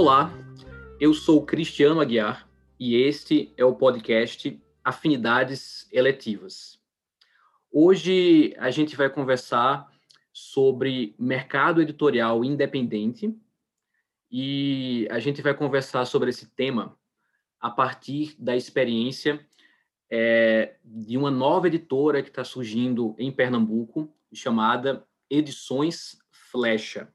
Olá, eu sou Cristiano Aguiar e este é o podcast Afinidades Eletivas. Hoje a gente vai conversar sobre mercado editorial independente e a gente vai conversar sobre esse tema a partir da experiência é, de uma nova editora que está surgindo em Pernambuco, chamada Edições Flecha.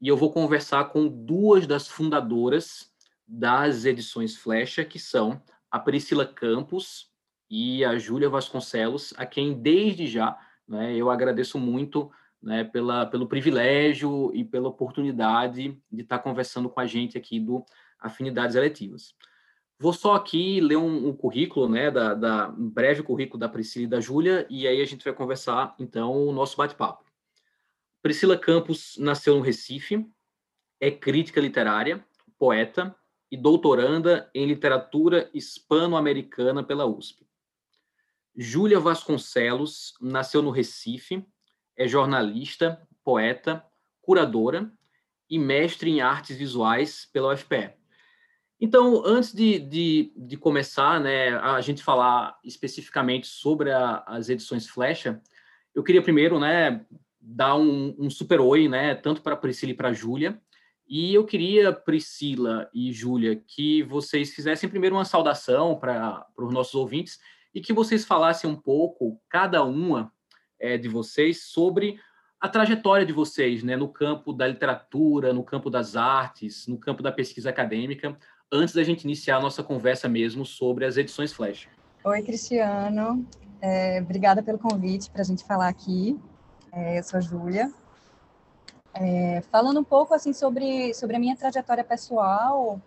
E eu vou conversar com duas das fundadoras das Edições Flecha, que são a Priscila Campos e a Júlia Vasconcelos, a quem desde já né, eu agradeço muito né, pela, pelo privilégio e pela oportunidade de estar conversando com a gente aqui do Afinidades Eletivas. Vou só aqui ler um, um currículo, né, da, da, um breve currículo da Priscila e da Júlia, e aí a gente vai conversar, então, o nosso bate-papo. Priscila Campos nasceu no Recife, é crítica literária, poeta e doutoranda em literatura hispano-americana pela USP. Júlia Vasconcelos nasceu no Recife, é jornalista, poeta, curadora e mestre em artes visuais pela UFPE. Então, antes de, de, de, começar, né, a gente falar especificamente sobre a, as edições Flecha, eu queria primeiro, né, dar um, um super oi, né, tanto para Priscila e para Júlia. E eu queria, Priscila e Júlia, que vocês fizessem primeiro uma saudação para os nossos ouvintes e que vocês falassem um pouco, cada uma é, de vocês, sobre a trajetória de vocês né, no campo da literatura, no campo das artes, no campo da pesquisa acadêmica, antes da gente iniciar a nossa conversa mesmo sobre as edições Flash. Oi, Cristiano. É, obrigada pelo convite para a gente falar aqui. É, eu sou a Júlia. É, falando um pouco assim sobre, sobre a minha trajetória pessoal,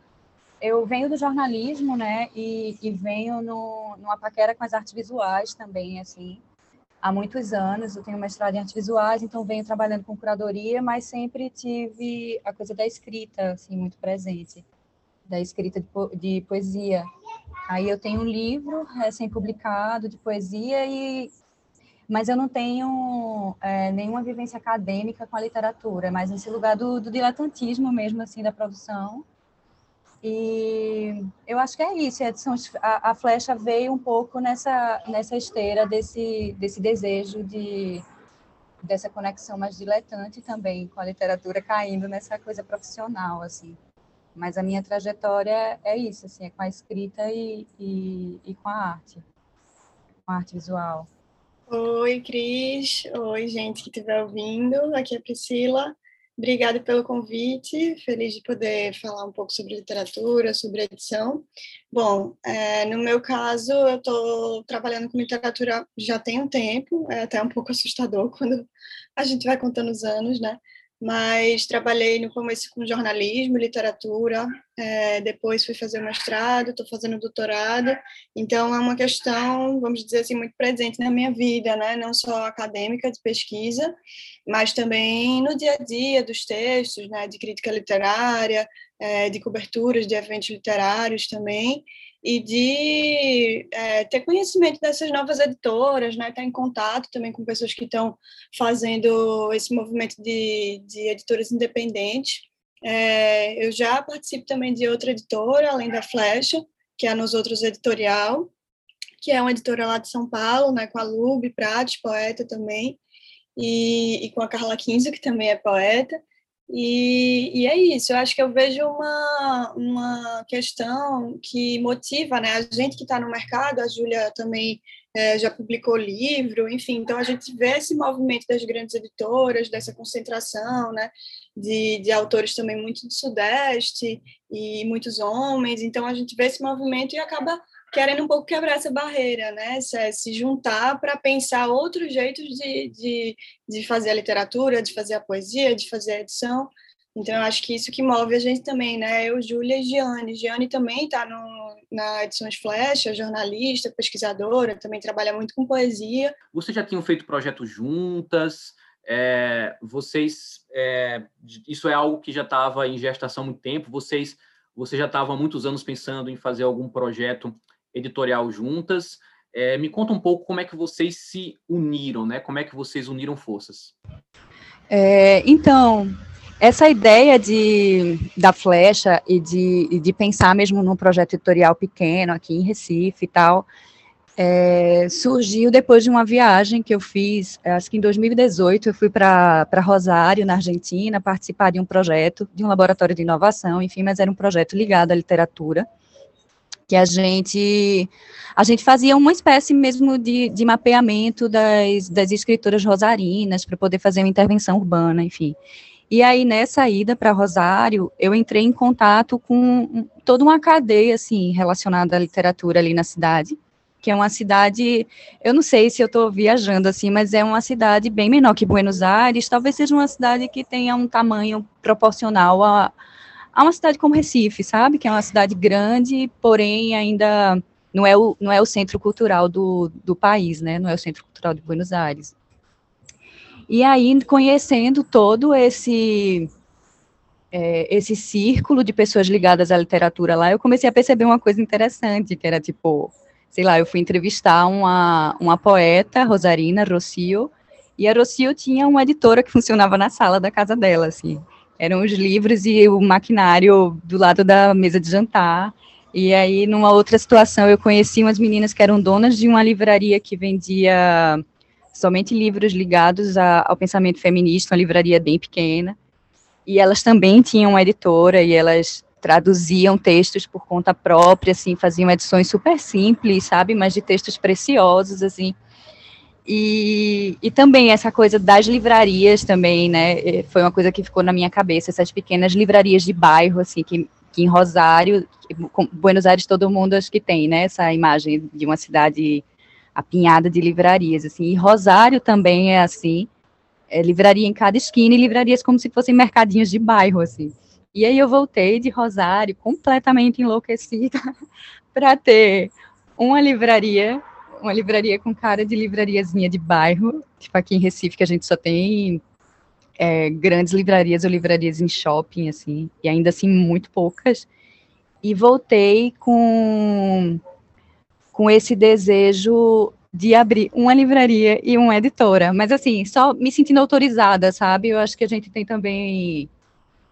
eu venho do jornalismo, né, e, e venho no, numa paquera com as artes visuais também, assim, há muitos anos. Eu tenho mestrado em artes visuais, então venho trabalhando com curadoria, mas sempre tive a coisa da escrita, assim, muito presente da escrita de, po de poesia. Aí eu tenho um livro recém-publicado de poesia e mas eu não tenho é, nenhuma vivência acadêmica com a literatura, mas nesse lugar do, do, diletantismo mesmo, assim, da produção. E eu acho que é isso, a, a, flecha veio um pouco nessa, nessa esteira desse, desse desejo de dessa conexão mais diletante também com a literatura, caindo nessa coisa profissional, assim. Mas a minha trajetória é isso, assim, é com a escrita e, e, e com a arte, com a arte visual. Oi, Cris. Oi, gente que estiver ouvindo. Aqui é a Priscila. Obrigada pelo convite. Feliz de poder falar um pouco sobre literatura, sobre edição. Bom, é, no meu caso, eu estou trabalhando com literatura já tem um tempo. É até um pouco assustador quando a gente vai contando os anos, né? Mas trabalhei no começo com jornalismo, literatura, é, depois fui fazer mestrado, estou fazendo doutorado, então é uma questão, vamos dizer assim, muito presente na minha vida, né? não só acadêmica, de pesquisa, mas também no dia a dia dos textos, né? de crítica literária, é, de coberturas de eventos literários também, e de é, ter conhecimento dessas novas editoras, né, estar em contato também com pessoas que estão fazendo esse movimento de, de editoras independentes. É, eu já participo também de outra editora, além da Flecha, que é a Nos Outros Editorial, que é uma editora lá de São Paulo, né, com a Lube Prates, poeta também, e, e com a Carla Quinzo, que também é poeta. E, e, é isso, eu acho que eu vejo uma, uma questão que motiva né, a gente que está no mercado, a Júlia também é, já publicou livro, enfim, então a gente vê esse movimento das grandes editoras, dessa concentração né, de, de autores também muito do Sudeste e muitos homens, então a gente vê esse movimento e acaba querendo um pouco quebrar essa barreira, né? Se, juntar para pensar outros jeitos de, de, de fazer a literatura, de fazer a poesia, de fazer a edição. Então, eu acho que isso que move a gente também, né? Eu, Júlia e Giane. Giane também está na Edições Flecha, jornalista, pesquisadora, também trabalha muito com poesia. Vocês já tinham feito projetos juntas? É, vocês, é, isso é algo que já estava em gestação há muito tempo? Vocês, vocês já estavam há muitos anos pensando em fazer algum projeto editorial juntas. É, me conta um pouco como é que vocês se uniram, né? Como é que vocês uniram forças? É, então, essa ideia de, da flecha e de, de pensar mesmo num projeto editorial pequeno aqui em Recife e tal, é, surgiu depois de uma viagem que eu fiz, acho que em 2018, eu fui para Rosário, na Argentina, participar de um projeto, de um laboratório de inovação, enfim, mas era um projeto ligado à literatura, que a gente, a gente fazia uma espécie mesmo de, de mapeamento das, das escritoras rosarinas, para poder fazer uma intervenção urbana, enfim. E aí, nessa ida para Rosário, eu entrei em contato com toda uma cadeia, assim, relacionada à literatura ali na cidade, que é uma cidade, eu não sei se eu estou viajando assim, mas é uma cidade bem menor que Buenos Aires, talvez seja uma cidade que tenha um tamanho proporcional a, a uma cidade como Recife, sabe? Que é uma cidade grande, porém ainda não é o, não é o centro cultural do, do país, né? Não é o centro cultural de Buenos Aires. E aí, conhecendo todo esse é, esse círculo de pessoas ligadas à literatura lá, eu comecei a perceber uma coisa interessante, que era tipo sei lá, eu fui entrevistar uma, uma poeta, Rosarina Rocio, e a Rocio tinha uma editora que funcionava na sala da casa dela, assim. Eram os livros e o maquinário do lado da mesa de jantar. E aí, numa outra situação, eu conheci umas meninas que eram donas de uma livraria que vendia somente livros ligados a, ao pensamento feminista, uma livraria bem pequena. E elas também tinham uma editora e elas traduziam textos por conta própria, assim, faziam edições super simples, sabe, mas de textos preciosos, assim. E, e também essa coisa das livrarias também, né, eh, foi uma coisa que ficou na minha cabeça, essas pequenas livrarias de bairro, assim, que, que em Rosário, Buenos Aires todo mundo acho que tem, né, essa imagem de uma cidade apinhada de livrarias, assim, e Rosário também é assim, é livraria em cada esquina e livrarias como se fossem mercadinhos de bairro, assim. E aí eu voltei de Rosário completamente enlouquecida para ter uma livraria, uma livraria com cara de livrariazinha de bairro, tipo aqui em Recife que a gente só tem é, grandes livrarias ou livrarias em shopping, assim, e ainda assim muito poucas. E voltei com, com esse desejo de abrir uma livraria e uma editora, mas assim, só me sentindo autorizada, sabe? Eu acho que a gente tem também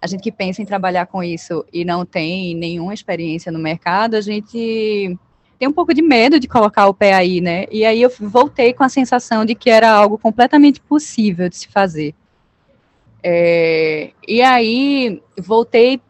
a gente que pensa em trabalhar com isso e não tem nenhuma experiência no mercado, a gente tem um pouco de medo de colocar o pé aí, né? E aí eu voltei com a sensação de que era algo completamente possível de se fazer. É, e aí voltei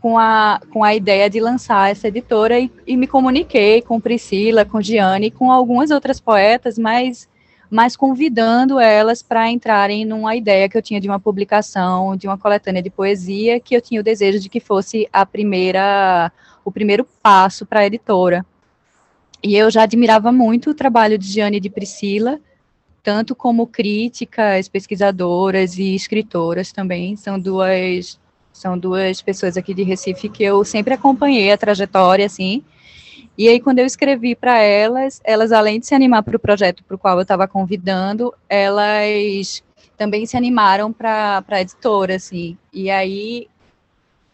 com a, com a ideia de lançar essa editora e, e me comuniquei com Priscila, com Giane, com algumas outras poetas, mas mas convidando elas para entrarem numa ideia que eu tinha de uma publicação, de uma coletânea de poesia, que eu tinha o desejo de que fosse a primeira, o primeiro passo para a editora. E eu já admirava muito o trabalho de Giane e de Priscila, tanto como críticas, pesquisadoras e escritoras também, são duas são duas pessoas aqui de Recife que eu sempre acompanhei a trajetória, assim, e aí, quando eu escrevi para elas, elas, além de se animar para o projeto para o qual eu estava convidando, elas também se animaram para a editora, assim. E aí,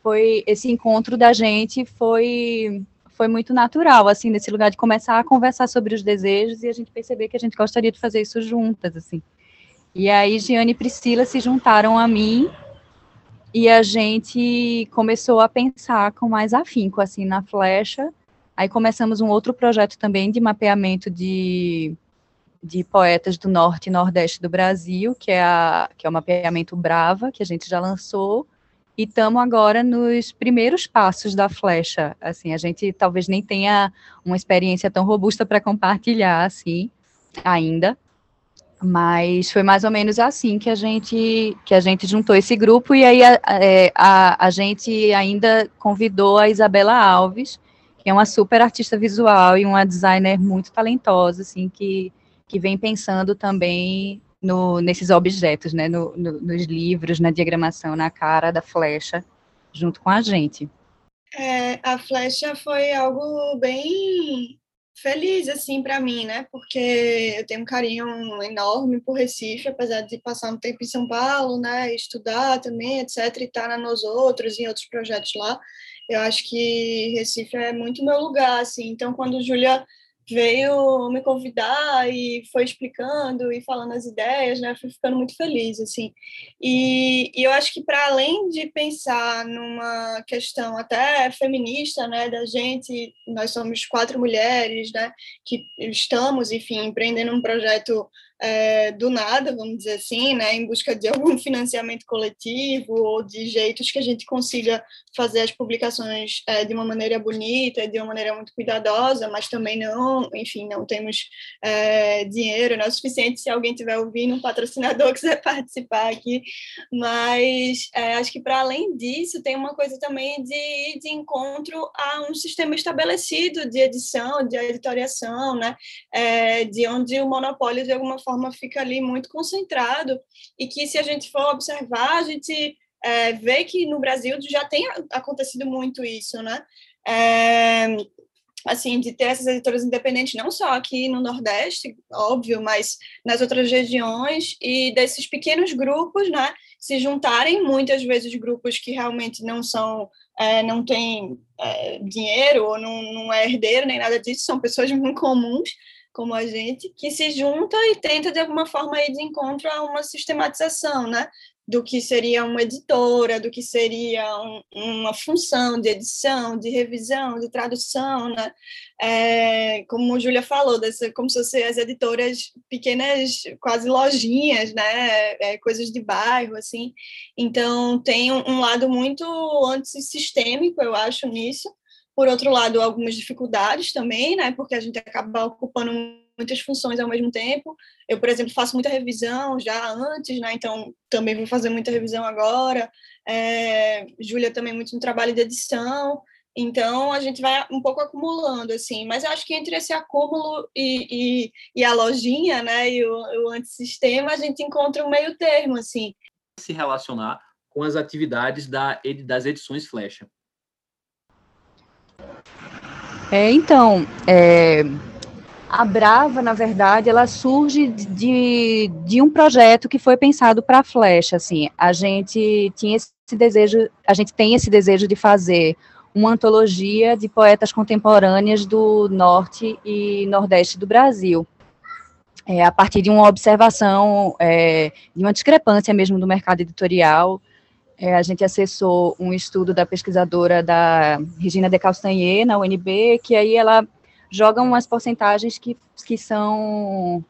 foi esse encontro da gente foi foi muito natural, assim, nesse lugar de começar a conversar sobre os desejos e a gente perceber que a gente gostaria de fazer isso juntas, assim. E aí, Giane e Priscila se juntaram a mim e a gente começou a pensar com mais afinco, assim, na flecha, Aí começamos um outro projeto também de mapeamento de, de poetas do norte e nordeste do Brasil, que é, a, que é o mapeamento Brava, que a gente já lançou, e estamos agora nos primeiros passos da flecha. Assim, a gente talvez nem tenha uma experiência tão robusta para compartilhar, assim, ainda, mas foi mais ou menos assim que a gente que a gente juntou esse grupo e aí a, é, a, a gente ainda convidou a Isabela Alves, que é uma super artista visual e uma designer muito talentosa, assim, que, que vem pensando também no, nesses objetos, né, no, no, nos livros, na diagramação, na cara da flecha, junto com a gente. É, a flecha foi algo bem feliz assim para mim, né? Porque eu tenho um carinho enorme por Recife, apesar de passar um tempo em São Paulo, né? Estudar também, etc. E estar tá nos outros, em outros projetos lá eu acho que Recife é muito meu lugar, assim. Então, quando Júlia veio me convidar e foi explicando e falando as ideias, né? Fui ficando muito feliz, assim. E, e eu acho que para além de pensar numa questão até feminista, né, da gente, nós somos quatro mulheres, né, que estamos, enfim, empreendendo um projeto é, do nada, vamos dizer assim, né, em busca de algum financiamento coletivo ou de jeitos que a gente consiga fazer as publicações é, de uma maneira bonita, de uma maneira muito cuidadosa, mas também não, enfim, não temos é, dinheiro, não é suficiente se alguém tiver ouvindo, um patrocinador quiser participar aqui, mas é, acho que para além disso tem uma coisa também de de encontro a um sistema estabelecido de edição, de editoriação, né, é, de onde o monopólio de alguma forma fica ali muito concentrado e que se a gente for observar, a gente é, vê que no Brasil já tem acontecido muito isso, né? É, assim, de ter essas editoras independentes, não só aqui no Nordeste, óbvio, mas nas outras regiões, e desses pequenos grupos, né, se juntarem, muitas vezes grupos que realmente não são, é, não têm é, dinheiro, ou não, não é herdeiro, nem nada disso, são pessoas muito comuns, como a gente, que se junta e tenta, de alguma forma, ir de encontro a uma sistematização, né? Do que seria uma editora, do que seria um, uma função de edição, de revisão, de tradução, né? É, como a Júlia falou, dessa, como se fossem as editoras pequenas, quase lojinhas, né? É, coisas de bairro, assim. Então, tem um, um lado muito antissistêmico, eu acho, nisso, por outro lado, algumas dificuldades também, né? Porque a gente acaba ocupando muitas funções ao mesmo tempo. Eu, por exemplo, faço muita revisão já antes, né? Então, também vou fazer muita revisão agora. É, Júlia também muito no trabalho de edição. Então, a gente vai um pouco acumulando, assim. Mas eu acho que entre esse acúmulo e, e, e a lojinha, né? E o, o antissistema, a gente encontra um meio termo, assim. Se relacionar com as atividades da, das edições Flecha. É, então, é, a Brava, na verdade, ela surge de, de um projeto que foi pensado para a Flecha, assim, a gente tinha esse desejo, a gente tem esse desejo de fazer uma antologia de poetas contemporâneas do norte e nordeste do Brasil, é, a partir de uma observação, é, de uma discrepância mesmo do mercado editorial, é, a gente acessou um estudo da pesquisadora da Regina de Castanher, na UNB, que aí ela joga umas porcentagens que, que são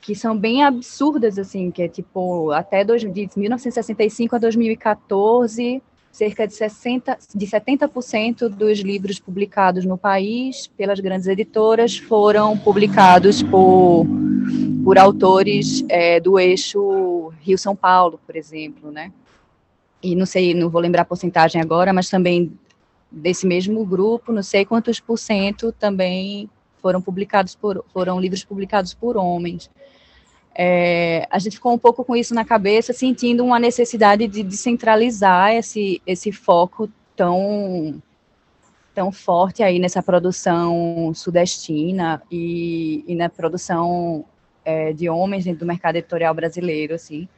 que são bem absurdas, assim, que é tipo, até dois, de 1965 a 2014, cerca de, 60, de 70% dos livros publicados no país pelas grandes editoras foram publicados por, por autores é, do eixo Rio-São Paulo, por exemplo, né? e não sei, não vou lembrar a porcentagem agora, mas também desse mesmo grupo, não sei quantos por cento também foram publicados por, foram livros publicados por homens. É, a gente ficou um pouco com isso na cabeça, sentindo uma necessidade de descentralizar esse, esse foco tão tão forte aí nessa produção sudestina e, e na produção é, de homens dentro do mercado editorial brasileiro, assim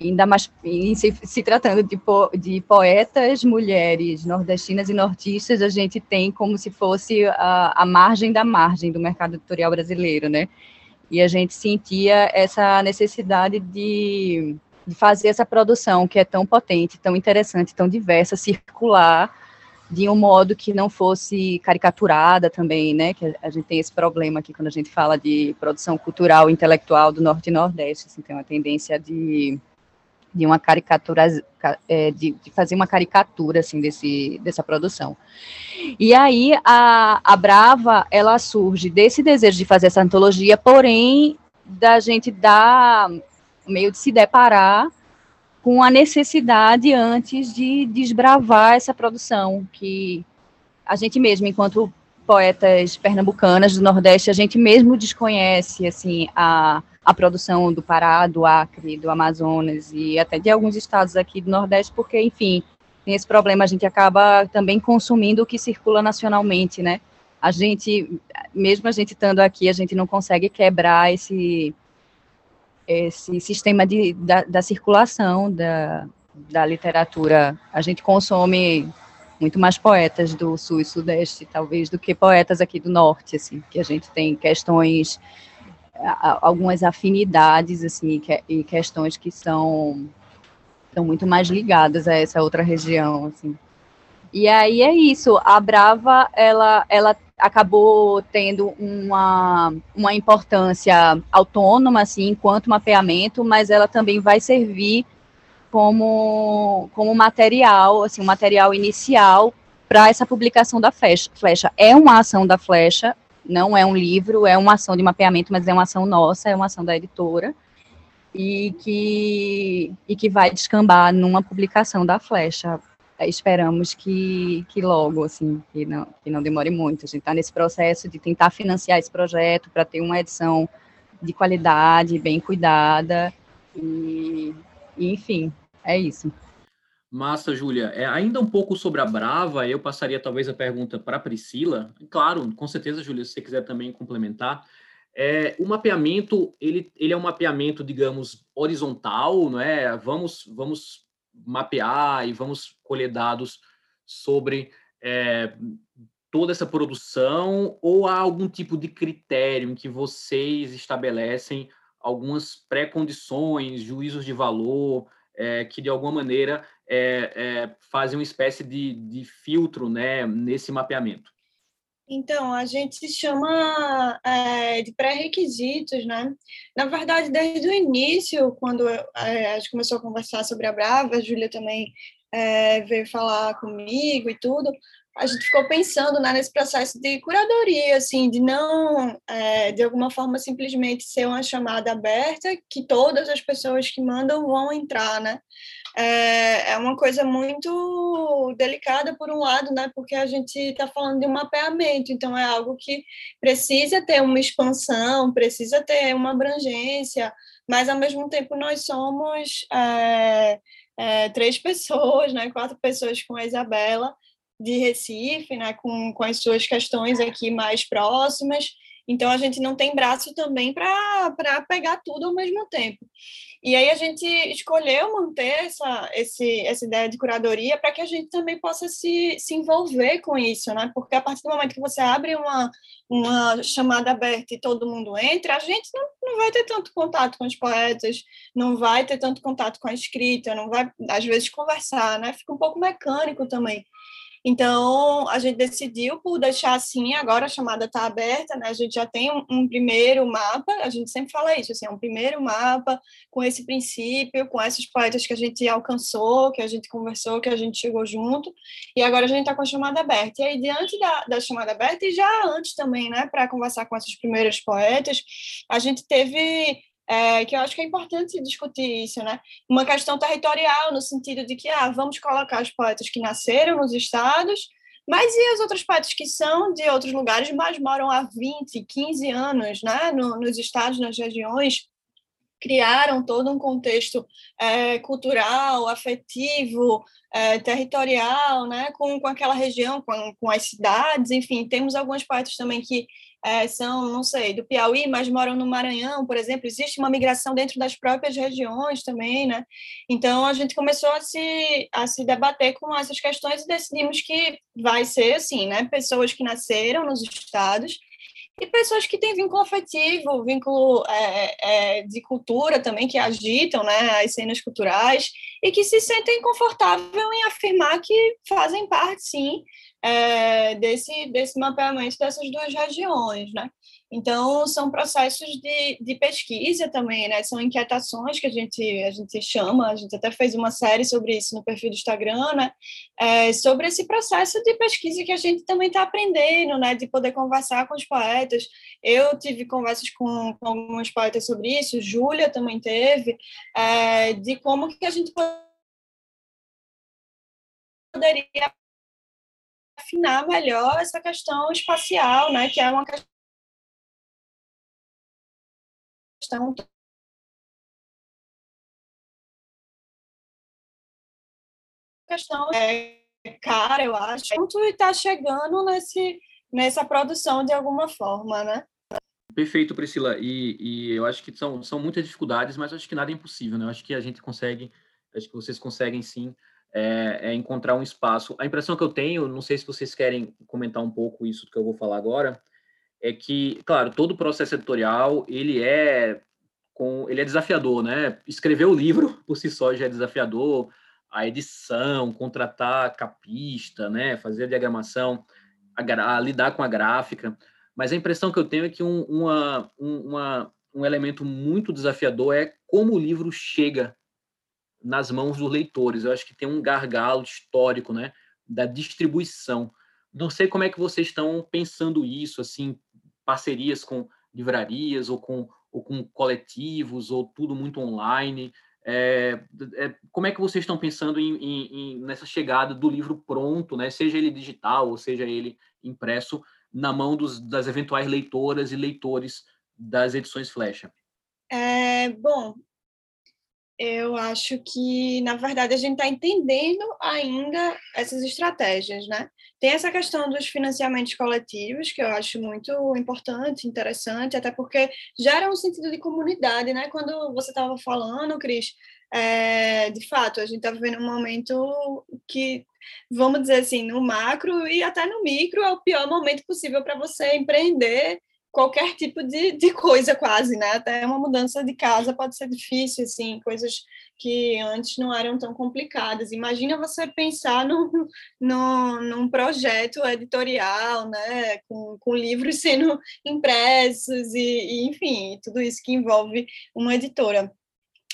ainda mais se, se tratando de, po, de, poetas mulheres nordestinas e nortistas, a gente tem como se fosse a, a margem da margem do mercado editorial brasileiro, né? E a gente sentia essa necessidade de, de fazer essa produção que é tão potente, tão interessante, tão diversa, circular, de um modo que não fosse caricaturada também, né? Que a gente tem esse problema aqui quando a gente fala de produção cultural intelectual do Norte e Nordeste, assim, tem uma tendência de de uma caricatura, é, de, de, fazer uma caricatura, assim, desse, dessa produção. E aí, a, a Brava, ela surge desse desejo de fazer essa antologia, porém, da gente dar, meio de se deparar com a necessidade antes de desbravar essa produção, que a gente mesmo, enquanto poetas pernambucanas do Nordeste, a gente mesmo desconhece, assim, a a produção do Pará, do Acre, do Amazonas e até de alguns estados aqui do Nordeste, porque, enfim, tem esse problema, a gente acaba também consumindo o que circula nacionalmente, né? A gente, mesmo a gente estando aqui, a gente não consegue quebrar esse, esse sistema de, da, da circulação da, da literatura. A gente consome muito mais poetas do sul e sudeste, talvez, do que poetas aqui do norte, assim, que a gente tem questões, algumas afinidades, assim, e questões que são, são muito mais ligadas a essa outra região, assim. E aí é isso, a Brava, ela, ela acabou tendo uma, uma importância autônoma, assim, enquanto mapeamento, mas ela também vai servir como, como material, assim, um material inicial para essa publicação da flecha. É uma ação da flecha, não é um livro, é uma ação de mapeamento, mas é uma ação nossa, é uma ação da editora, e que, e que vai descambar numa publicação da flecha. Esperamos que, que logo, assim, que não, que não demore muito. A gente está nesse processo de tentar financiar esse projeto para ter uma edição de qualidade, bem cuidada, e, e enfim, é isso. Massa, Júlia. É, ainda um pouco sobre a Brava, eu passaria talvez a pergunta para a Priscila. Claro, com certeza, Júlia, se você quiser também complementar. É, o mapeamento, ele, ele é um mapeamento, digamos, horizontal, não é? Vamos, vamos mapear e vamos colher dados sobre é, toda essa produção ou há algum tipo de critério em que vocês estabelecem algumas pré-condições, juízos de valor, é, que de alguma maneira é, é, fazem uma espécie de, de filtro né, nesse mapeamento? Então, a gente chama é, de pré-requisitos, né? Na verdade, desde o início, quando é, a gente começou a conversar sobre a Brava, a Júlia também é, veio falar comigo e tudo, a gente ficou pensando né, nesse processo de curadoria, assim, de não, é, de alguma forma, simplesmente ser uma chamada aberta que todas as pessoas que mandam vão entrar, né? É, é uma coisa muito delicada, por um lado, né? Porque a gente está falando de um mapeamento, então é algo que precisa ter uma expansão, precisa ter uma abrangência, mas, ao mesmo tempo, nós somos é, é, três pessoas, né? Quatro pessoas com a Isabela, de Recife, né, com, com as suas questões aqui mais próximas. Então, a gente não tem braço também para pegar tudo ao mesmo tempo. E aí a gente escolheu manter essa, esse, essa ideia de curadoria para que a gente também possa se, se envolver com isso, né? Porque a partir do momento que você abre uma, uma chamada aberta e todo mundo entra, a gente não, não vai ter tanto contato com os poetas, não vai ter tanto contato com a escrita, não vai, às vezes, conversar, né? Fica um pouco mecânico também. Então, a gente decidiu por deixar assim, agora a chamada está aberta, né? A gente já tem um, um, primeiro mapa, a gente sempre fala isso, assim, é um primeiro mapa com esse princípio, com esses poetas que a gente alcançou, que a gente conversou, que a gente chegou junto, e agora a gente está com a chamada aberta. E aí, diante da, da chamada aberta, e já antes também, né, para conversar com esses primeiros poetas, a gente teve é, que eu acho que é importante discutir isso, né? Uma questão territorial, no sentido de que, ah, vamos colocar os poetas que nasceram nos estados, mas e as outras poetas que são de outros lugares, mas moram há 20, 15 anos, né, no, nos estados, nas regiões, criaram todo um contexto é, cultural, afetivo, é, territorial, né, com, com aquela região, com, com as cidades, enfim, temos alguns poetas também que é, são, não sei, do Piauí, mas moram no Maranhão, por exemplo, existe uma migração dentro das próprias regiões também, né? Então a gente começou a se, a se debater com essas questões e decidimos que vai ser assim, né? Pessoas que nasceram nos estados e pessoas que têm vínculo afetivo, vínculo é, é, de cultura também, que agitam né, as cenas culturais e que se sentem confortáveis em afirmar que fazem parte, sim, é, desse, desse mapeamento dessas duas regiões, né? Então, são processos de, de pesquisa também, né? São inquietações que a gente, a gente chama, a gente até fez uma série sobre isso no perfil do Instagram, né? É, sobre esse processo de pesquisa que a gente também está aprendendo, né? De poder conversar com os poetas. Eu tive conversas com, com alguns poetas sobre isso, Júlia também teve, é, de como que a gente poderia afinar melhor essa questão espacial, né, que é uma questão questão é cara, eu acho. Muito está chegando nesse nessa produção de alguma forma, né? Perfeito, Priscila. E, e eu acho que são, são muitas dificuldades, mas acho que nada é impossível, né? Eu acho que a gente consegue, acho que vocês conseguem sim é, é, encontrar um espaço. A impressão que eu tenho, não sei se vocês querem comentar um pouco isso que eu vou falar agora, é que, claro, todo o processo editorial ele é com, ele é desafiador, né? Escrever o livro por si só já é desafiador, a edição, contratar capista, né? Fazer a diagramação, a, a lidar com a gráfica. Mas a impressão que eu tenho é que um, uma, uma, um elemento muito desafiador é como o livro chega nas mãos dos leitores. Eu acho que tem um gargalo histórico, né, da distribuição. Não sei como é que vocês estão pensando isso, assim, parcerias com livrarias ou com, ou com coletivos ou tudo muito online. É, é, como é que vocês estão pensando em, em, em, nessa chegada do livro pronto, né, seja ele digital ou seja ele impresso, na mão dos, das eventuais leitoras e leitores das edições Flecha? É, bom, eu acho que, na verdade, a gente está entendendo ainda essas estratégias, né? Tem essa questão dos financiamentos coletivos, que eu acho muito importante, interessante, até porque gera um sentido de comunidade, né? Quando você estava falando, Cris, é, de fato, a gente está vivendo um momento que, vamos dizer assim, no macro e até no micro, é o pior momento possível para você empreender qualquer tipo de, de coisa quase, né? Até uma mudança de casa pode ser difícil, assim, coisas que antes não eram tão complicadas. Imagina você pensar num, num, num projeto editorial, né? Com, com livros sendo impressos e, e, enfim, tudo isso que envolve uma editora.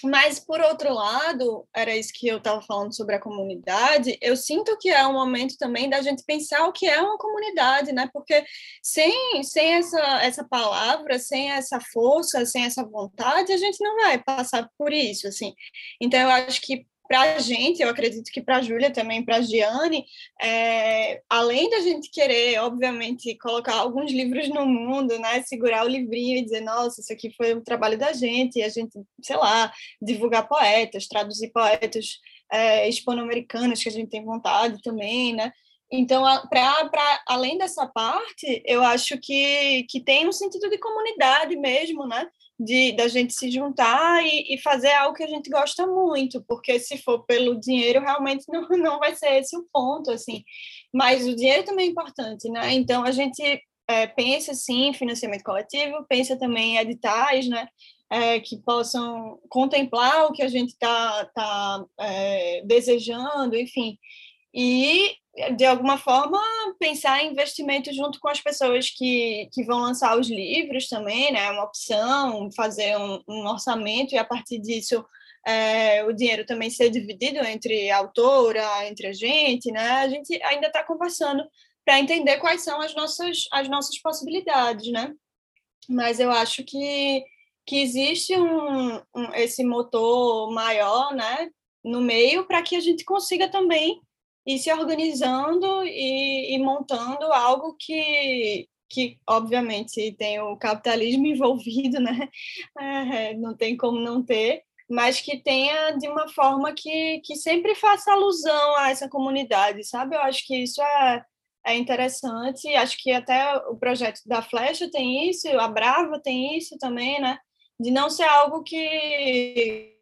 Mas, por outro lado, era isso que eu estava falando sobre a comunidade, eu sinto que é um momento também da gente pensar o que é uma comunidade, né? Porque sem, sem essa, essa palavra, sem essa força, sem essa vontade, a gente não vai passar por isso, assim. Então, eu acho que para a gente, eu acredito que para a Júlia também, para a Giane, é, além da gente querer, obviamente, colocar alguns livros no mundo, né, segurar o livrinho e dizer, nossa, isso aqui foi o trabalho da gente, e a gente, sei lá, divulgar poetas, traduzir poetas é, hispano-americanos que a gente tem vontade também, né, então, para além dessa parte, eu acho que, que tem um sentido de comunidade mesmo, né? De da gente se juntar e, e, fazer algo que a gente gosta muito, porque se for pelo dinheiro, realmente não, não vai ser esse o ponto, assim. Mas o dinheiro também é importante, né? Então a gente é, pensa sim em financiamento coletivo, pensa também em editais, né? É, que possam contemplar o que a gente está tá, é, desejando, enfim. E de alguma forma, pensar em investimento junto com as pessoas que, que vão lançar os livros também, né? É uma opção, fazer um, um orçamento e, a partir disso, é, o dinheiro também ser dividido entre a autora, entre a gente, né? A gente ainda está conversando para entender quais são as nossas, as nossas possibilidades, né? Mas eu acho que, que existe um, um esse motor maior, né? No meio, para que a gente consiga também e se organizando e, e montando algo que, que obviamente tem o capitalismo envolvido, né? É, não tem como não ter, mas que tenha de uma forma que, que sempre faça alusão a essa comunidade, sabe? Eu acho que isso é, é interessante, acho que até o projeto da Flecha tem isso, a Brava tem isso também, né? De não ser algo que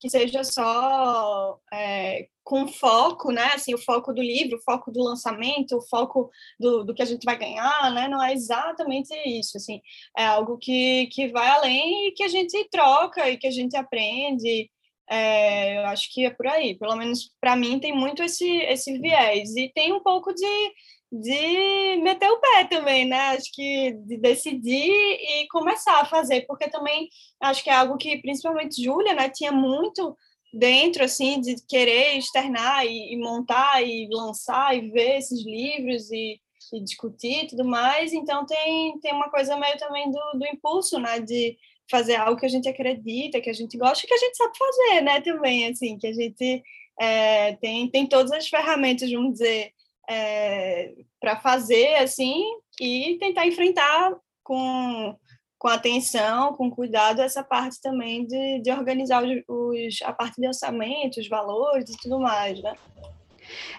que seja só é, com foco, né? Assim, o foco do livro, o foco do lançamento, o foco do, do que a gente vai ganhar, né? Não é exatamente isso, assim. É algo que, que vai além e que a gente troca e que a gente aprende. É, eu acho que é por aí. Pelo menos para mim tem muito esse, esse viés. E tem um pouco de de meter o pé também, né? Acho que de decidir e começar a fazer, porque também acho que é algo que principalmente Júlia, né, tinha muito dentro assim de querer externar e, e, montar e lançar e ver esses livros e, e, discutir e tudo mais. Então tem tem uma coisa meio também do, do impulso, né, de fazer algo que a gente acredita, que a gente gosta, que a gente sabe fazer, né, também assim, que a gente é, tem tem todas as ferramentas, vamos dizer é, para fazer assim e tentar enfrentar com, com atenção, com cuidado, essa parte também de, de organizar os, os, a parte de orçamento, os valores e tudo mais, né?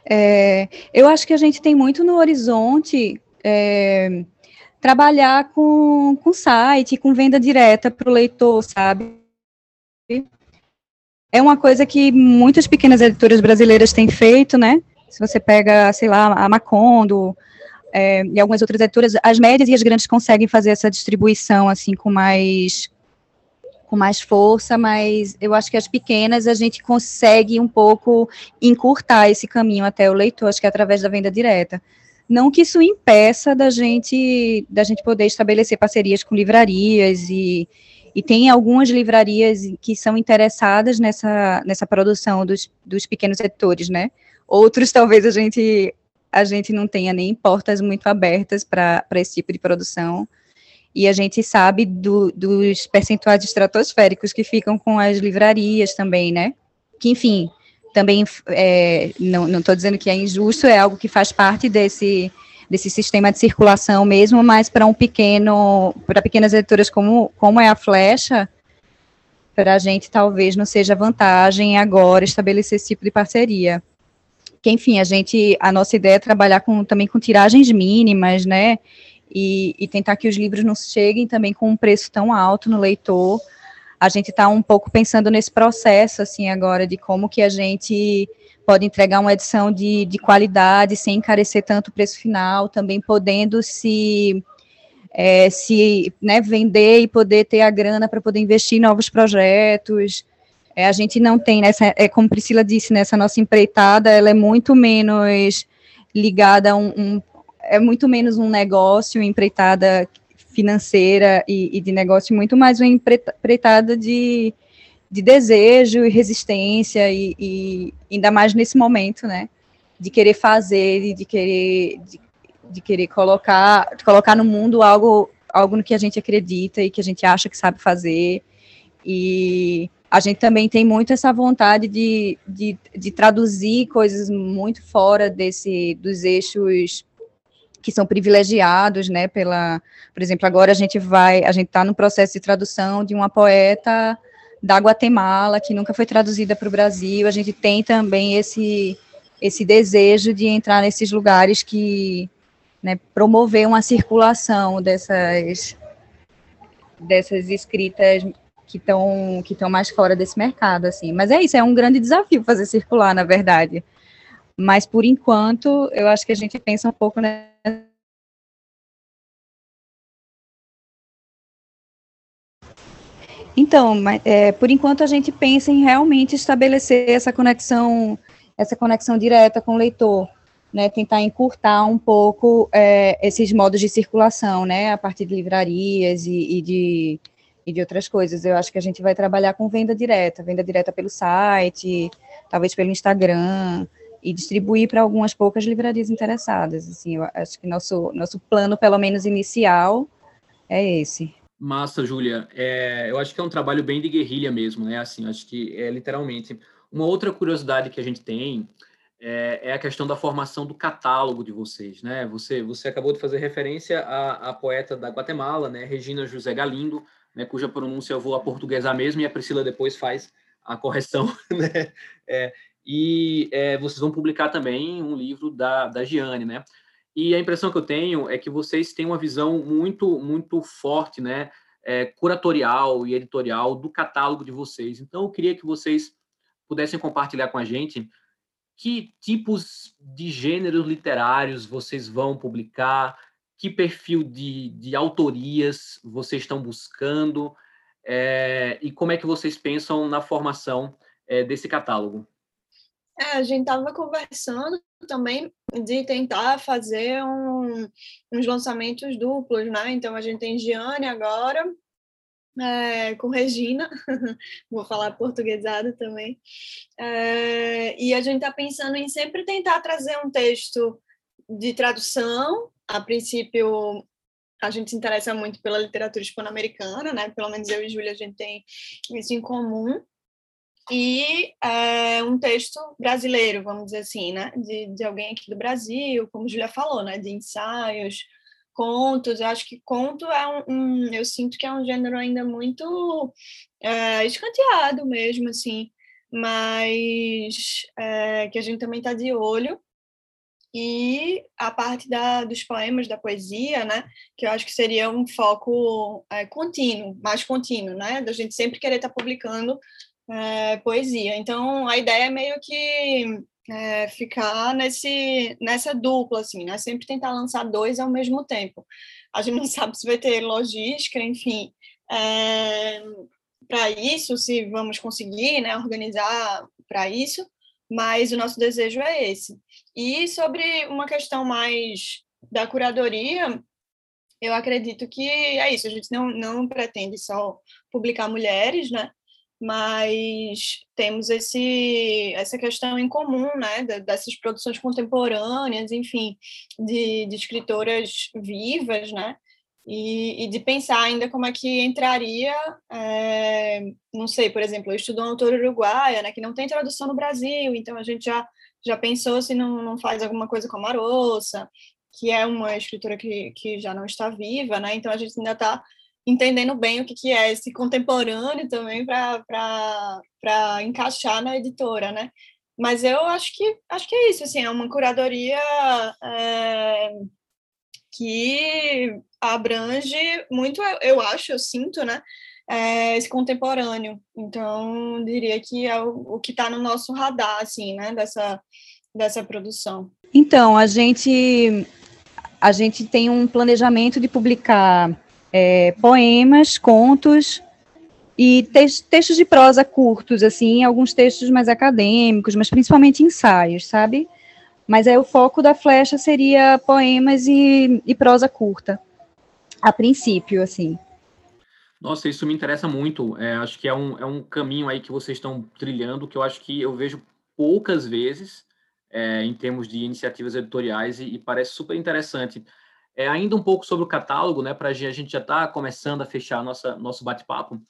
É, eu acho que a gente tem muito no horizonte é, trabalhar com, com site, com venda direta para o leitor, sabe? é uma coisa que muitas pequenas editoras brasileiras têm feito, né? Se você pega, sei lá, a Macondo é, e algumas outras editoras, as médias e as grandes conseguem fazer essa distribuição assim com mais com mais força, mas eu acho que as pequenas a gente consegue um pouco encurtar esse caminho até o leitor, acho que é através da venda direta. Não que isso impeça da gente da gente poder estabelecer parcerias com livrarias e, e tem algumas livrarias que são interessadas nessa, nessa produção dos, dos pequenos editores, né? Outros talvez a gente a gente não tenha nem portas muito abertas para esse tipo de produção e a gente sabe do, dos percentuais estratosféricos que ficam com as livrarias também, né? Que, enfim, também é, não estou dizendo que é injusto, é algo que faz parte desse, desse sistema de circulação mesmo, mas para um pequeno, para pequenas editoras como, como é a Flecha, para a gente talvez não seja vantagem agora estabelecer esse tipo de parceria. Que, enfim, a gente, a nossa ideia é trabalhar com, também com tiragens mínimas, né? e, e tentar que os livros não cheguem também com um preço tão alto no leitor. A gente está um pouco pensando nesse processo, assim, agora, de como que a gente pode entregar uma edição de, de qualidade sem encarecer tanto o preço final, também podendo se é, se né, vender e poder ter a grana para poder investir em novos projetos. É, a gente não tem nessa, é, como Priscila disse, nessa nossa empreitada, ela é muito menos ligada a um, um, é muito menos um negócio, empreitada financeira e, e de negócio, muito mais uma empreitada de, de desejo e resistência, e, e, ainda mais nesse momento, né? De querer fazer, de querer, de, de querer colocar, de colocar no mundo algo, algo no que a gente acredita e que a gente acha que sabe fazer. E a gente também tem muito essa vontade de, de, de traduzir coisas muito fora desse dos eixos que são privilegiados, né, pela, por exemplo, agora a gente vai, a gente está no processo de tradução de uma poeta da Guatemala que nunca foi traduzida para o Brasil. A gente tem também esse esse desejo de entrar nesses lugares que, né, promover uma circulação dessas dessas escritas que estão que estão mais fora desse mercado, assim. Mas é isso, é um grande desafio fazer circular, na verdade. Mas por enquanto, eu acho que a gente pensa um pouco né, Então, é, por enquanto a gente pensa em realmente estabelecer essa conexão, essa conexão direta com o leitor, né, tentar encurtar um pouco é, esses modos de circulação, né, a partir de livrarias e, e, de, e de outras coisas. Eu acho que a gente vai trabalhar com venda direta, venda direta pelo site, talvez pelo Instagram, e distribuir para algumas poucas livrarias interessadas. Assim, eu acho que nosso, nosso plano, pelo menos inicial, é esse. Massa, Júlia. É, eu acho que é um trabalho bem de guerrilha mesmo, né? Assim, acho que é literalmente. Uma outra curiosidade que a gente tem é, é, a questão da formação do catálogo de vocês, né? Você, você acabou de fazer referência à, à poeta da Guatemala, né? Regina José Galindo, né? Cuja pronúncia eu vou a portuguesar mesmo e a Priscila depois faz a correção, né? É, e é, vocês vão publicar também um livro da, da Giane, né? E a impressão que eu tenho é que vocês têm uma visão muito, muito forte, né, é, curatorial e editorial do catálogo de vocês. Então, eu queria que vocês pudessem compartilhar com a gente que tipos de gêneros literários vocês vão publicar, que perfil de, de autorias vocês estão buscando é, e como é que vocês pensam na formação é, desse catálogo. É, a gente estava conversando também de tentar fazer um, uns lançamentos duplos, né? Então a gente tem Giane agora, é, com Regina, vou falar portuguesado também, é, e a gente está pensando em sempre tentar trazer um texto de tradução. A princípio, a gente se interessa muito pela literatura hispano-americana, né? Pelo menos eu e Júlia a gente tem isso em comum e é, um texto brasileiro, vamos dizer assim, né, de, de alguém aqui do Brasil, como Julia falou, né, de ensaios, contos. Eu acho que conto é um, um eu sinto que é um gênero ainda muito é, escanteado mesmo, assim, mas é, que a gente também está de olho. E a parte da, dos poemas, da poesia, né, que eu acho que seria um foco é, contínuo, mais contínuo, né, da gente sempre querer estar tá publicando é, poesia. Então, a ideia é meio que é, ficar nesse, nessa dupla, assim, né? Sempre tentar lançar dois ao mesmo tempo. A gente não sabe se vai ter logística, enfim. É, para isso, se vamos conseguir né, organizar para isso, mas o nosso desejo é esse. E sobre uma questão mais da curadoria, eu acredito que é isso, a gente não, não pretende só publicar mulheres, né? mas temos esse, essa questão em comum, né, dessas produções contemporâneas, enfim, de, de escritoras vivas, né, e, e, de pensar ainda como é que entraria, é, não sei, por exemplo, eu estudo uma autora uruguaia, né, que não tem tradução no Brasil, então a gente já, já pensou se não, não faz alguma coisa com a Marossa, que é uma escritora que, que já não está viva, né, então a gente ainda está entendendo bem o que, que é esse contemporâneo também para encaixar na editora, né? Mas eu acho que acho que é isso, assim, é uma curadoria é, que abrange muito, eu acho, eu sinto, né? É, esse contemporâneo. Então, diria que é o, o que está no nosso radar, assim, né? Dessa, dessa produção. Então, a gente a gente tem um planejamento de publicar é, poemas, contos e te textos de prosa curtos, assim, alguns textos mais acadêmicos, mas principalmente ensaios, sabe? Mas aí o foco da flecha seria poemas e, e prosa curta, a princípio, assim. Nossa, isso me interessa muito. É, acho que é um, é um caminho aí que vocês estão trilhando, que eu acho que eu vejo poucas vezes é, em termos de iniciativas editoriais e, e parece super interessante. É, ainda um pouco sobre o catálogo, né? Para a gente já está começando a fechar nossa, nosso bate-papo,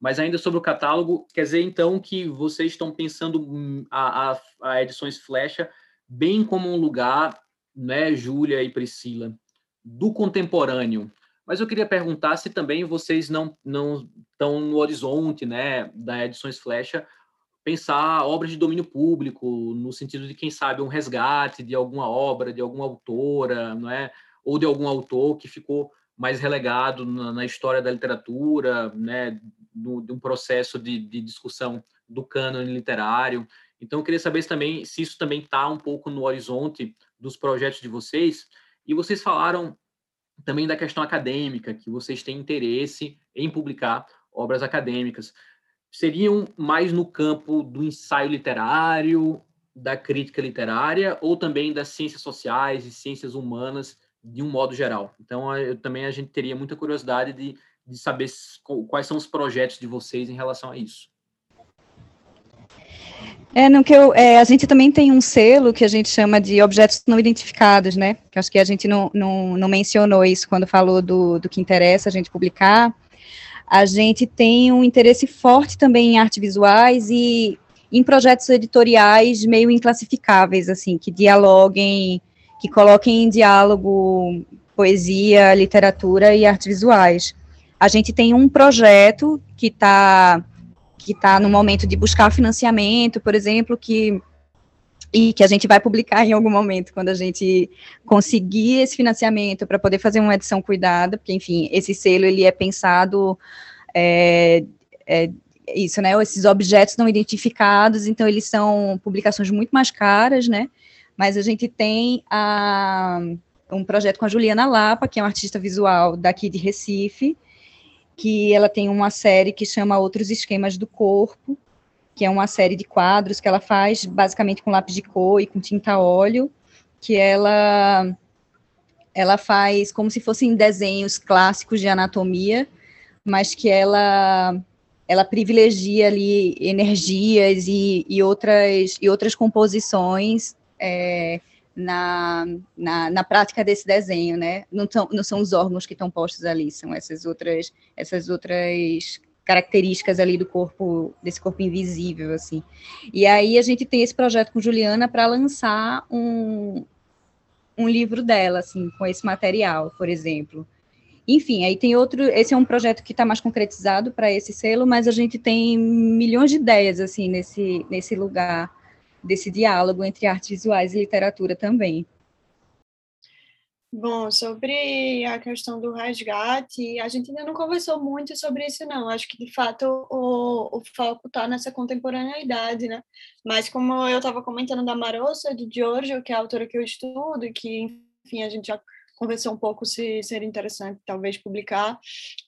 mas ainda sobre o catálogo, quer dizer então que vocês estão pensando hum, a, a, a edições Flecha bem como um lugar, né, Júlia e Priscila, do contemporâneo. Mas eu queria perguntar se também vocês não não estão no horizonte, né, da edições Flecha, pensar obras de domínio público, no sentido de quem sabe um resgate de alguma obra, de alguma autora, não é? ou de algum autor que ficou mais relegado na, na história da literatura, né, do, de um processo de, de discussão do cânone literário. Então, eu queria saber se, também, se isso também está um pouco no horizonte dos projetos de vocês. E vocês falaram também da questão acadêmica, que vocês têm interesse em publicar obras acadêmicas. Seriam mais no campo do ensaio literário, da crítica literária, ou também das ciências sociais e ciências humanas de um modo geral. Então, eu, também a gente teria muita curiosidade de, de saber quais são os projetos de vocês em relação a isso. É, no que eu, é, a gente também tem um selo que a gente chama de objetos não identificados, né? Que acho que a gente não, não, não mencionou isso quando falou do, do que interessa a gente publicar. A gente tem um interesse forte também em artes visuais e em projetos editoriais meio inclassificáveis, assim, que dialoguem que coloquem em diálogo poesia, literatura e artes visuais. A gente tem um projeto que está que tá no momento de buscar financiamento, por exemplo, que e que a gente vai publicar em algum momento quando a gente conseguir esse financiamento para poder fazer uma edição cuidada, porque enfim esse selo ele é pensado é, é, isso, né? Esses objetos não identificados, então eles são publicações muito mais caras, né? mas a gente tem a, um projeto com a Juliana Lapa, que é uma artista visual daqui de Recife, que ela tem uma série que chama Outros Esquemas do Corpo, que é uma série de quadros que ela faz basicamente com lápis de cor e com tinta óleo, que ela ela faz como se fossem desenhos clássicos de anatomia, mas que ela ela privilegia ali energias e, e outras e outras composições é, na, na, na, prática desse desenho, né? Não, tão, não são os órgãos que estão postos ali, são essas outras, essas outras características ali do corpo, desse corpo invisível, assim. E aí a gente tem esse projeto com Juliana para lançar um, um livro dela, assim, com esse material, por exemplo. Enfim, aí tem outro, esse é um projeto que está mais concretizado para esse selo, mas a gente tem milhões de ideias, assim, nesse, nesse lugar desse diálogo entre artes visuais e literatura também. Bom, sobre a questão do resgate, a gente ainda não conversou muito sobre isso, não. Acho que, de fato, o, o foco está nessa contemporaneidade, né? Mas, como eu estava comentando da Marossa, de Giorgio, que é a autora que eu estudo, e que, enfim, a gente já conversou um pouco se seria interessante talvez publicar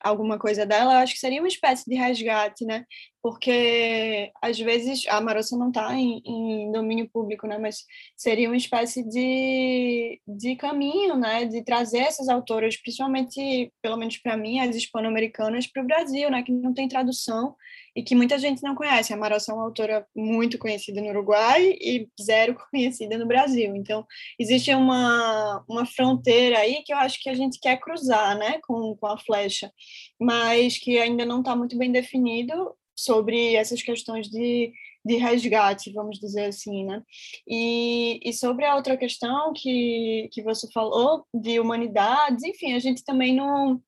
alguma coisa dela, eu acho que seria uma espécie de resgate, né? Porque às vezes a Marossa não está em, em, domínio público, né? Mas seria uma espécie de, de caminho, né? De trazer essas autoras, principalmente, pelo menos para mim, as hispano-americanas, para o Brasil, né? Que não tem tradução e que muita gente não conhece. A Marossa é uma autora muito conhecida no Uruguai e zero conhecida no Brasil. Então, existe uma, uma fronteira aí que eu acho que a gente quer cruzar né, com, com a flecha, mas que ainda não está muito bem definido sobre essas questões de, de resgate, vamos dizer assim, né? E, e sobre a outra questão que, que você falou, de humanidades, enfim, a gente também não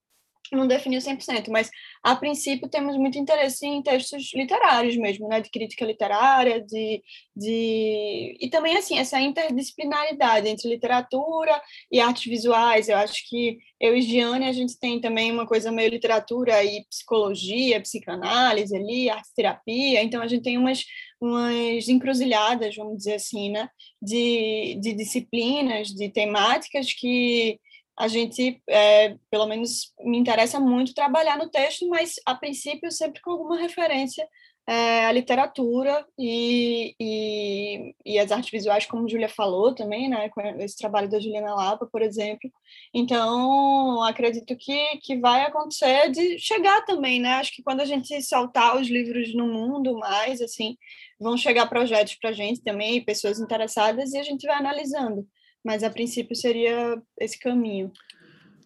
não definiu 100%, mas a princípio temos muito interesse em textos literários mesmo, né, de crítica literária, de, de e também assim essa interdisciplinaridade entre literatura e artes visuais. Eu acho que eu e Giane a gente tem também uma coisa meio literatura e psicologia, psicanálise ali, arte terapia. Então a gente tem umas umas encruzilhadas, vamos dizer assim, né, de, de disciplinas, de temáticas que a gente, é, pelo menos, me interessa muito trabalhar no texto, mas a princípio sempre com alguma referência é, à literatura e, e, e as artes visuais, como a Júlia falou também, né, com esse trabalho da Juliana Lapa, por exemplo. Então, acredito que, que vai acontecer de chegar também, né? Acho que quando a gente soltar os livros no mundo mais, assim, vão chegar projetos para a gente também, pessoas interessadas, e a gente vai analisando mas a princípio seria esse caminho.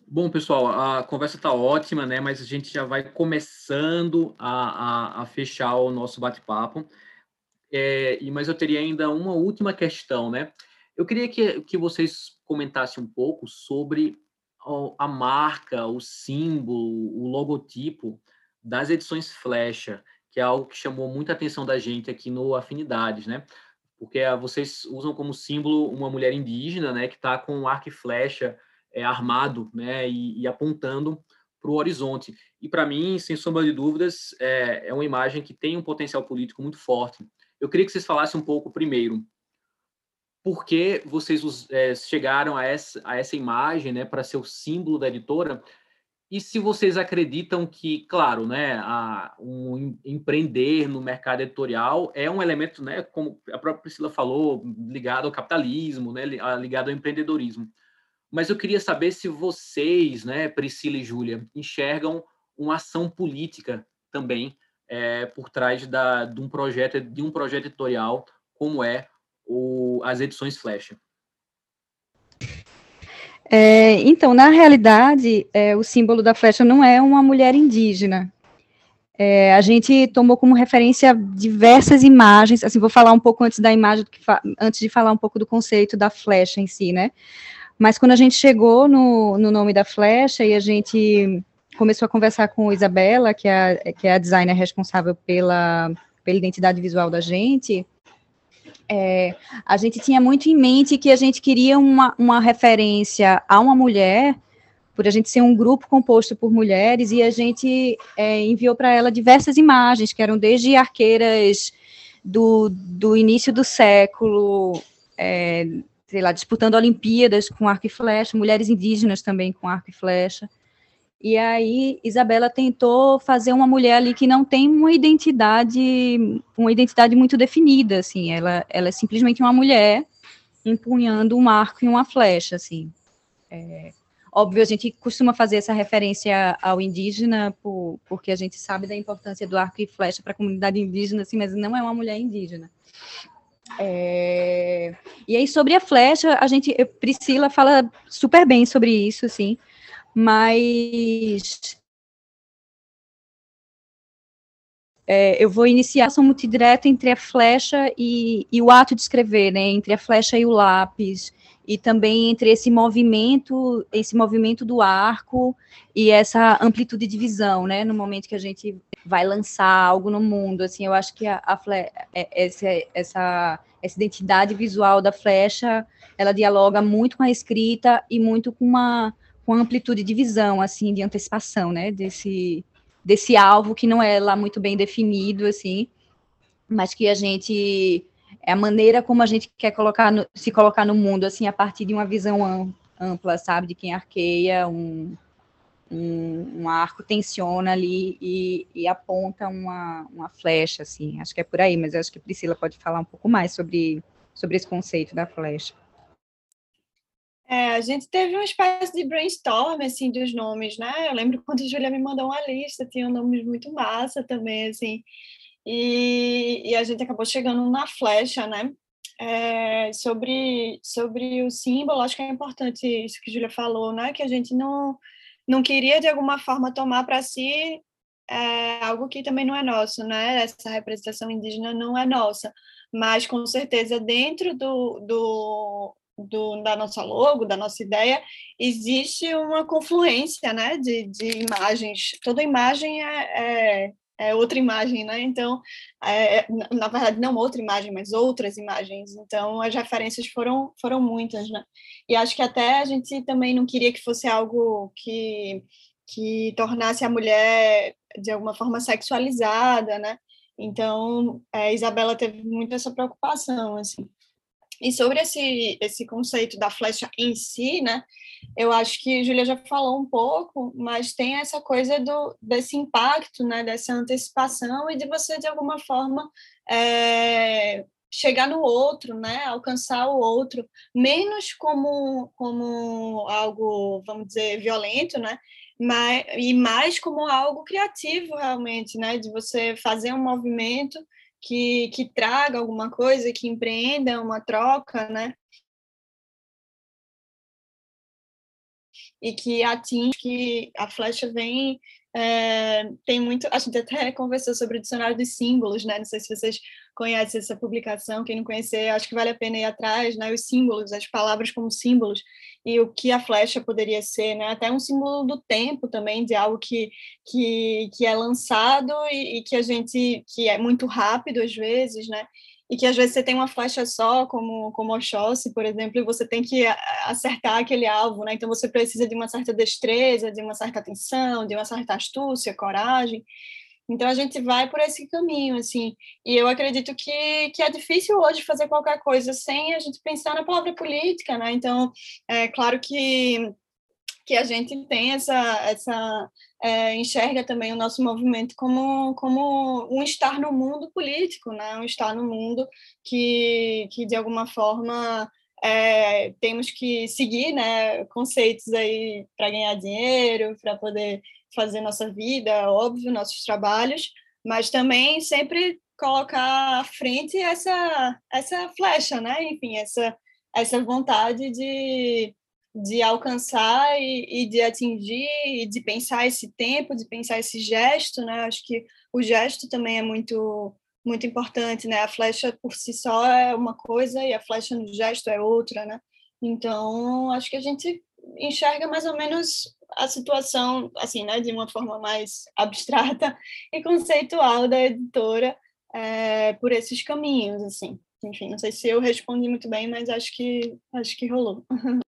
Bom, pessoal, a conversa está ótima, né? Mas a gente já vai começando a, a, a fechar o nosso bate-papo. É, mas eu teria ainda uma última questão, né? Eu queria que, que vocês comentassem um pouco sobre a marca, o símbolo, o logotipo das edições Flecha, que é algo que chamou muita atenção da gente aqui no Afinidades, né? Porque ah, vocês usam como símbolo uma mulher indígena, né, que está com um arco e flecha é, armado, né, e, e apontando para o horizonte. E para mim, sem sombra de dúvidas, é, é, uma imagem que tem um potencial político muito forte. Eu queria que vocês falassem um pouco primeiro por que vocês é, chegaram a essa, a essa imagem, né, para ser o símbolo da editora, e se vocês acreditam que, claro, né, a, um empreender no mercado editorial é um elemento, né, como a própria Priscila falou, ligado ao capitalismo, né, ligado ao empreendedorismo. Mas eu queria saber se vocês, né, Priscila e Júlia, enxergam uma ação política também é, por trás da, de um projeto de um projeto editorial como é o, as edições Flecha. É, então, na realidade, é, o símbolo da flecha não é uma mulher indígena. É, a gente tomou como referência diversas imagens, assim, vou falar um pouco antes da imagem, antes de falar um pouco do conceito da flecha em si, né? Mas quando a gente chegou no, no nome da flecha e a gente começou a conversar com Isabela, que é a, que é a designer responsável pela, pela identidade visual da gente, é, a gente tinha muito em mente que a gente queria uma, uma referência a uma mulher, por a gente ser um grupo composto por mulheres, e a gente é, enviou para ela diversas imagens, que eram desde arqueiras do, do início do século, é, sei lá, disputando Olimpíadas com arco e flecha, mulheres indígenas também com arco e flecha. E aí Isabela tentou fazer uma mulher ali que não tem uma identidade, uma identidade muito definida, assim. Ela, ela é simplesmente uma mulher empunhando um arco e uma flecha, assim. É, óbvio, a gente costuma fazer essa referência ao indígena por, porque a gente sabe da importância do arco e flecha para a comunidade indígena, assim, mas não é uma mulher indígena. É, e aí sobre a flecha, a gente, Priscila fala super bem sobre isso, assim mas é, eu vou iniciar ação muito direta entre a flecha e, e, o ato de escrever, né, entre a flecha e o lápis, e também entre esse movimento, esse movimento do arco e essa amplitude de visão, né, no momento que a gente vai lançar algo no mundo, assim, eu acho que a, a fle é, essa, essa, essa identidade visual da flecha, ela dialoga muito com a escrita e muito com uma com amplitude de visão, assim, de antecipação, né, desse, desse alvo que não é lá muito bem definido, assim, mas que a gente é a maneira como a gente quer colocar no, se colocar no mundo, assim, a partir de uma visão ampla, sabe, de quem arqueia um, um, um arco tensiona ali e, e, aponta uma, uma flecha, assim, acho que é por aí, mas acho que Priscila pode falar um pouco mais sobre, sobre esse conceito da flecha. É, a gente teve uma espécie de brainstorm, assim, dos nomes, né? Eu lembro quando a Julia me mandou uma lista, tinha nomes muito massa também, assim, e, e a gente acabou chegando na flecha, né? É, sobre, sobre o símbolo, acho que é importante isso que a Julia falou, né? Que a gente não, não queria, de alguma forma, tomar para si é, algo que também não é nosso, né? Essa representação indígena não é nossa, mas com certeza dentro do, do do, da nossa logo, da nossa ideia, existe uma confluência né, de, de imagens. Toda imagem é, é, é outra imagem, né? Então, é, na verdade, não outra imagem, mas outras imagens. Então, as referências foram, foram muitas, né? E acho que até a gente também não queria que fosse algo que, que tornasse a mulher, de alguma forma, sexualizada, né? Então, a é, Isabela teve muito essa preocupação, assim. E sobre esse, esse conceito da flecha em si, né? Eu acho que a Julia já falou um pouco, mas tem essa coisa do, desse impacto, né? Dessa antecipação e de você, de alguma forma, é, chegar no outro, né? Alcançar o outro, menos como, como algo, vamos dizer, violento, né? Mas, e mais como algo criativo, realmente, né? De você fazer um movimento que, que traga alguma coisa, que empreenda uma troca, né? E que atinge, que a flecha vem é, tem muito. A gente até conversou sobre o dicionário dos símbolos, né? Não sei se vocês conhecem essa publicação. Quem não conhecer, acho que vale a pena ir atrás, né? Os símbolos, as palavras como símbolos e o que a flecha poderia ser, né? Até um símbolo do tempo também, de algo que, que, que é lançado e, e que a gente que é muito rápido às vezes, né? e que às vezes você tem uma flecha só, como, como Oxóssi, por exemplo, e você tem que acertar aquele alvo, né? Então você precisa de uma certa destreza, de uma certa atenção, de uma certa astúcia, coragem. Então a gente vai por esse caminho, assim. E eu acredito que, que é difícil hoje fazer qualquer coisa sem a gente pensar na palavra política, né? Então, é claro que que a gente tem essa, essa é, enxerga também o nosso movimento como, como um estar no mundo político, né? um estar no mundo que, que de alguma forma, é, temos que seguir né, conceitos aí para ganhar dinheiro, para poder fazer nossa vida, óbvio, nossos trabalhos, mas também sempre colocar à frente essa, essa flecha, né? enfim, essa, essa vontade de de alcançar e, e, de atingir e de pensar esse tempo, de pensar esse gesto, né? Acho que o gesto também é muito muito importante, né? A flecha por si só é uma coisa e a flecha no gesto é outra, né? Então, acho que a gente enxerga mais ou menos a situação, assim, né, de uma forma mais abstrata e conceitual da editora é, por esses caminhos, assim. Enfim, não sei se eu respondi muito bem, mas acho que acho que rolou.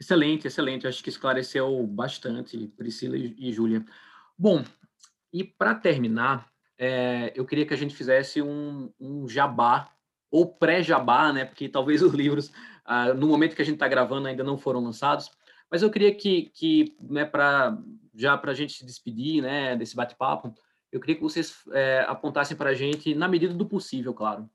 Excelente, excelente. Acho que esclareceu bastante, Priscila e, Júlia. Bom, e para terminar, é, eu queria que a gente fizesse um, um jabá, ou pré-jabá, né? Porque talvez os livros, ah, no momento que a gente está gravando, ainda não foram lançados. Mas eu queria que, que né, para já para a gente se despedir né, desse bate-papo, eu queria que vocês é, apontassem para a gente, na medida do possível, claro,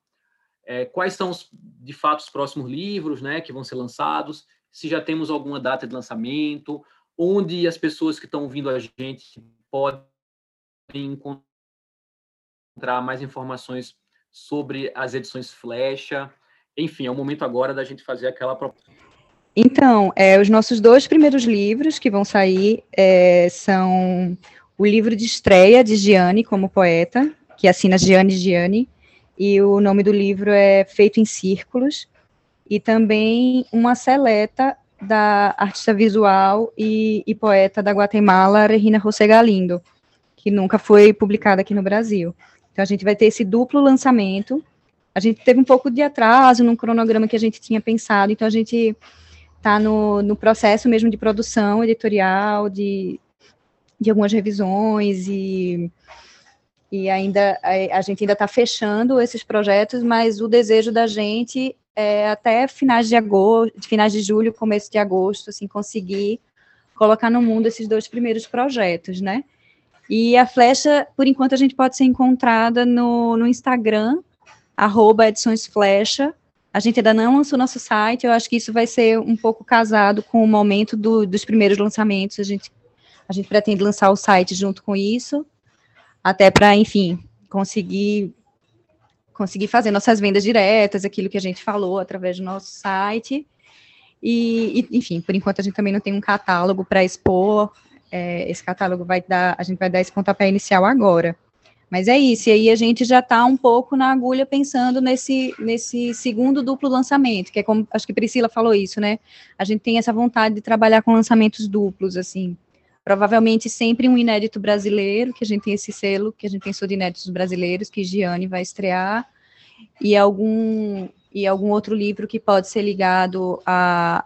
é, quais são, os, de fato, os próximos livros né, que vão ser lançados se já temos alguma data de lançamento, onde as pessoas que estão ouvindo a gente podem encontrar mais informações sobre as edições Flecha. Enfim, é o momento agora da gente fazer aquela proposta. Então, é, os nossos dois primeiros livros que vão sair é, são o livro de estreia de Gianni como poeta, que assina Gianni Gianni, e o nome do livro é Feito em Círculos, e também uma seleta da artista visual e, e poeta da Guatemala, Regina José Galindo, que nunca foi publicada aqui no Brasil. Então, a gente vai ter esse duplo lançamento. A gente teve um pouco de atraso no cronograma que a gente tinha pensado, então a gente está no, no processo mesmo de produção editorial, de, de algumas revisões e e ainda a, a gente ainda está fechando esses projetos, mas o desejo da gente é até finais de agosto, finais de julho, começo de agosto, assim, conseguir colocar no mundo esses dois primeiros projetos, né? E a flecha, por enquanto, a gente pode ser encontrada no, no Instagram, arroba edições flecha. A gente ainda não lançou nosso site, eu acho que isso vai ser um pouco casado com o momento do, dos primeiros lançamentos. A gente, a gente pretende lançar o site junto com isso, até para, enfim, conseguir conseguir fazer nossas vendas diretas, aquilo que a gente falou através do nosso site. E, e enfim, por enquanto a gente também não tem um catálogo para expor. É, esse catálogo vai dar, a gente vai dar esse pontapé inicial agora. Mas é isso, e aí a gente já está um pouco na agulha pensando nesse, nesse segundo duplo lançamento, que é como, acho que Priscila falou isso, né? A gente tem essa vontade de trabalhar com lançamentos duplos, assim, Provavelmente sempre um inédito brasileiro, que a gente tem esse selo, que a gente pensou de inéditos brasileiros, que Gianni vai estrear, e algum, e algum outro livro que pode ser ligado a,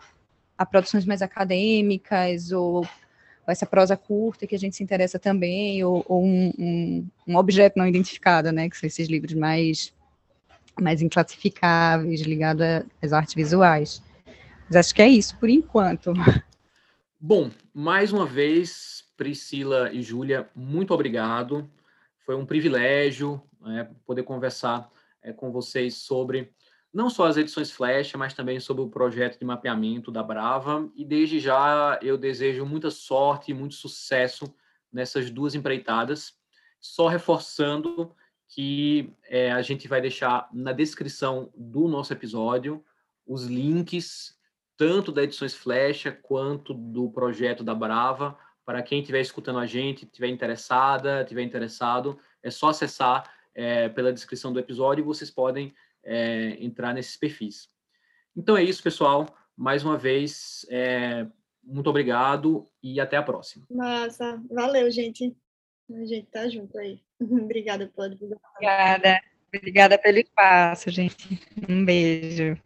a produções mais acadêmicas, ou, essa prosa curta que a gente se interessa também, ou, ou um, um, um, objeto não identificado, né, que são esses livros mais, mais inclassificáveis, ligados às artes visuais. Mas acho que é isso por enquanto. Bom, mais uma vez, Priscila e Júlia, muito obrigado. Foi um privilégio né, poder conversar é, com vocês sobre não só as edições Flash, mas também sobre o projeto de mapeamento da Brava. E desde já eu desejo muita sorte e muito sucesso nessas duas empreitadas. Só reforçando que é, a gente vai deixar na descrição do nosso episódio os links tanto da Edições Flecha quanto do projeto da Brava. Para quem estiver escutando a gente, estiver interessada, estiver interessado, é só acessar é, pela descrição do episódio e vocês podem é, entrar nesses perfis. Então é isso, pessoal. Mais uma vez, é, muito obrigado e até a próxima. Massa, valeu, gente. A gente tá junto aí. Obrigada pela divulgação. Obrigada. Obrigada pelo espaço, gente. Um beijo.